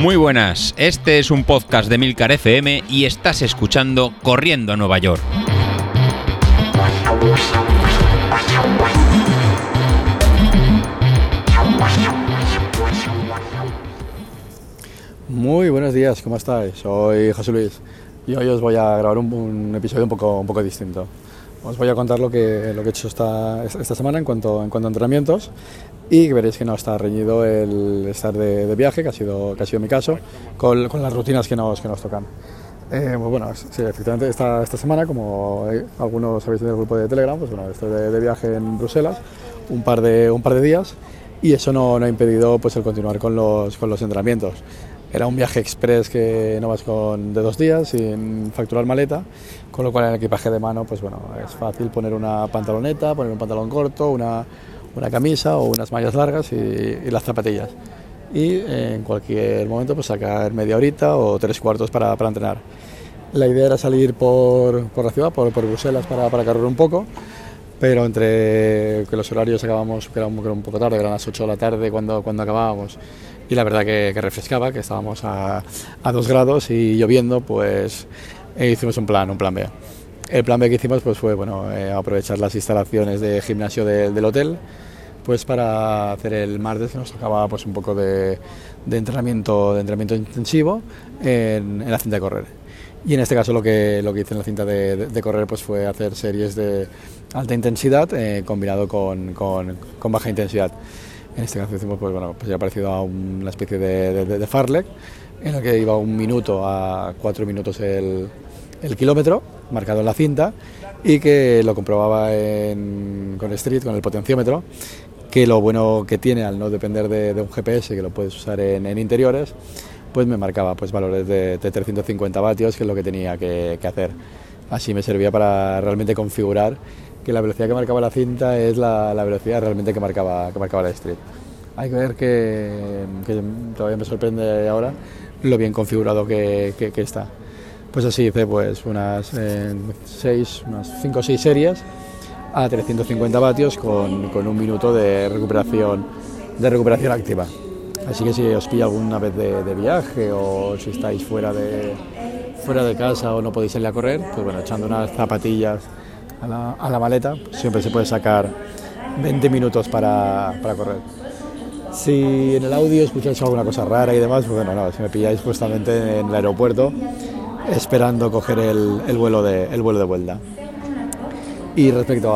Muy buenas, este es un podcast de Milcar FM y estás escuchando Corriendo a Nueva York. Muy buenos días, ¿cómo estáis? Soy José Luis y hoy os voy a grabar un, episodio un poco distinto. Os voy a contar lo que, lo que he hecho esta, esta semana en cuanto, en cuanto a entrenamientos y veréis que no está reñido el estar de, de viaje, que ha, sido, que ha sido mi caso, con, con las rutinas que nos, que nos tocan. Eh, pues bueno, sí, efectivamente esta, esta semana, como eh, algunos sabéis del grupo de Telegram, pues bueno, estoy de, de, viaje en Bruselas un par de, un par de días y eso no, no ha impedido pues, el continuar con los, con los entrenamientos. Era un viaje express que no vas con de dos días sin facturar maleta, con lo cual en el equipaje de mano pues bueno, es fácil poner una pantaloneta, poner un pantalón corto, una, una camisa o unas mallas largas y, y las zapatillas. Y eh, en cualquier momento pues sacar media horita o tres cuartos para, para entrenar. La idea era salir por, por la ciudad, por, por Bruselas, para, para correr un poco, pero entre que los horarios acabamos, que era un, que era un poco tarde, eran las 8 de la tarde cuando, cuando acabábamos, y la verdad que, que refrescaba, que estábamos a, a 2 grados y lloviendo, pues eh, hicimos un plan, un plan B. El plan B que hicimos pues fue bueno, eh, aprovechar las instalaciones de gimnasio de, del hotel pues para hacer el martes que nos tocaba pues un poco de, de entrenamiento, de entrenamiento intensivo en, la cinta de correr. Y en este caso lo que, lo que hice en la cinta de, correr pues fue hacer series de alta intensidad eh, combinado con, con baja intensidad. En este caso hicimos, pues bueno, pues ya parecido a una especie de, de, farlek, en el que iba un minuto a cuatro minutos el, el kilómetro, marcado en la cinta, y que lo comprobaba en, con Street, con el potenciómetro, que lo bueno que tiene al no depender de, un GPS, que lo puedes usar en, interiores, pues me marcaba pues valores de, de 350 vatios, que es lo que tenía que, que hacer. Así me servía para realmente configurar que la velocidad que marcaba la cinta es la, la velocidad realmente que marcaba, que marcaba la street. Hay que ver que, todavía me sorprende ahora lo bien configurado que, que, está. Pues así hice pues unas 6, eh, 5 o 6 series a 350 vatios con, con, un minuto de recuperación, de recuperación activa. Así que si os pilla alguna vez de, de viaje o si estáis fuera de, fuera de casa o no podéis salir a correr, pues bueno, echando unas zapatillas a la, a la maleta, siempre se puede sacar 20 minutos para, para, correr. Si en el audio escucháis alguna cosa rara y demás, pues bueno, no, si me pilláis justamente en el aeropuerto esperando coger el, el, vuelo, de, el vuelo de vuelta. Y respecto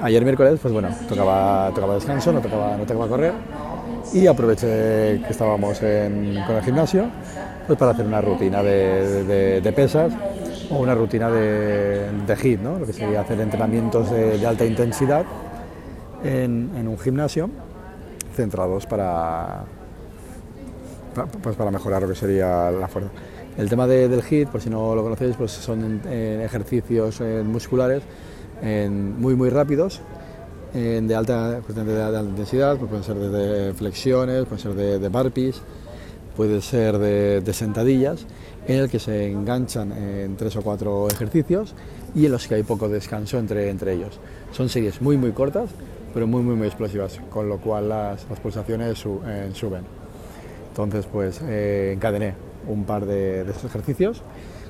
a ayer miércoles, pues bueno, tocaba, tocaba descanso, no tocaba, no tocaba correr y aproveché que estábamos en, con el gimnasio pues para hacer una rutina de, de, de pesas o una rutina de, de HIIT, ¿no? lo que sería hacer entrenamientos de, alta intensidad en, un gimnasio centrados para, pues para mejorar lo que sería la fuerza. El tema de, del HIIT, por si no lo conocéis, pues son ejercicios eh, musculares muy muy rápidos, de alta, pues de, alta intensidad, pues pueden ser de flexiones, pueden ser de, de puede ser de, sentadillas, en el que se enganchan en tres o cuatro ejercicios y en los que hay poco descanso entre, entre ellos. Son series muy muy cortas, pero muy muy muy explosivas, con lo cual las, pulsaciones eh, suben. Entonces pues eh, encadené un par de, ejercicios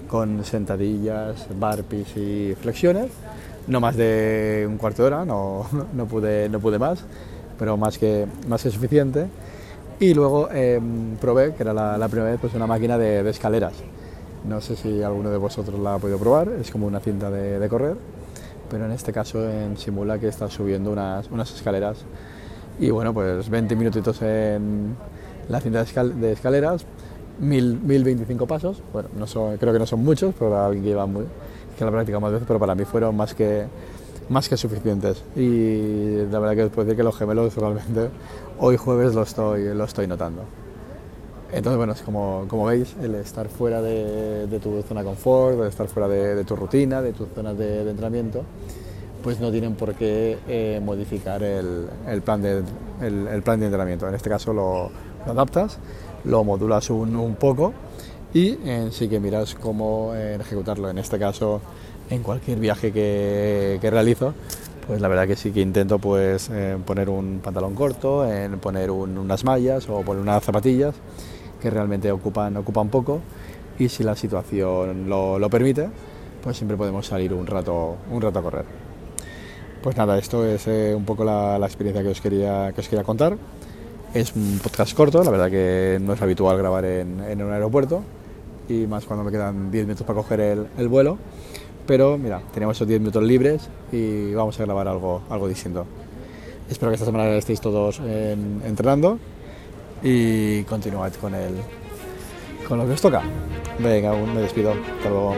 con sentadillas, burpees y flexiones, no más de un cuarto de hora, no, no, pude, no pude más, pero más que, más que suficiente. Y luego eh, probé, que era la, primera vez, pues una máquina de, escaleras. No sé si alguno de vosotros la ha podido probar, es como una cinta de, correr, pero en este caso en simula que está subiendo unas, unas escaleras. Y bueno, pues 20 minutitos en la cinta de, escal de escaleras, 1025 pasos, bueno, no son, creo que no son muchos, para alguien que lleva muy, que la práctica más veces, pero para mí fueron más que, más que suficientes. Y la verdad que después de que los gemelos realmente hoy jueves lo estoy, lo estoy notando. Entonces, bueno, es como, como veis, el estar fuera de, tu zona de confort, el estar fuera de, tu rutina, de tus zonas de, entrenamiento, pues no tienen por qué eh, modificar el, plan de, plan de entrenamiento. En este caso lo, adaptas, lo modulas un poco y eh, sí que miras cómo eh, ejecutarlo. En este caso, en cualquier viaje que, que, realizo, pues la verdad que sí que intento pues eh, poner un pantalón corto, en poner un, unas mallas o poner unas zapatillas que realmente ocupan, ocupan poco y si la situación lo, lo permite, pues siempre podemos salir un rato, un rato a correr. Pues nada, esto es eh, un poco la, la, experiencia que os, quería, que os quería contar. Es un podcast corto, la verdad que no es habitual grabar en, en un aeropuerto y más cuando me quedan 10 minutos para coger el, el, vuelo. Pero mira, tenemos esos 10 minutos libres y vamos a grabar algo, algo distinto. Espero que esta semana estéis todos en, entrenando y continuad con, el, con lo que os toca. Venga, me despido. Hasta luego.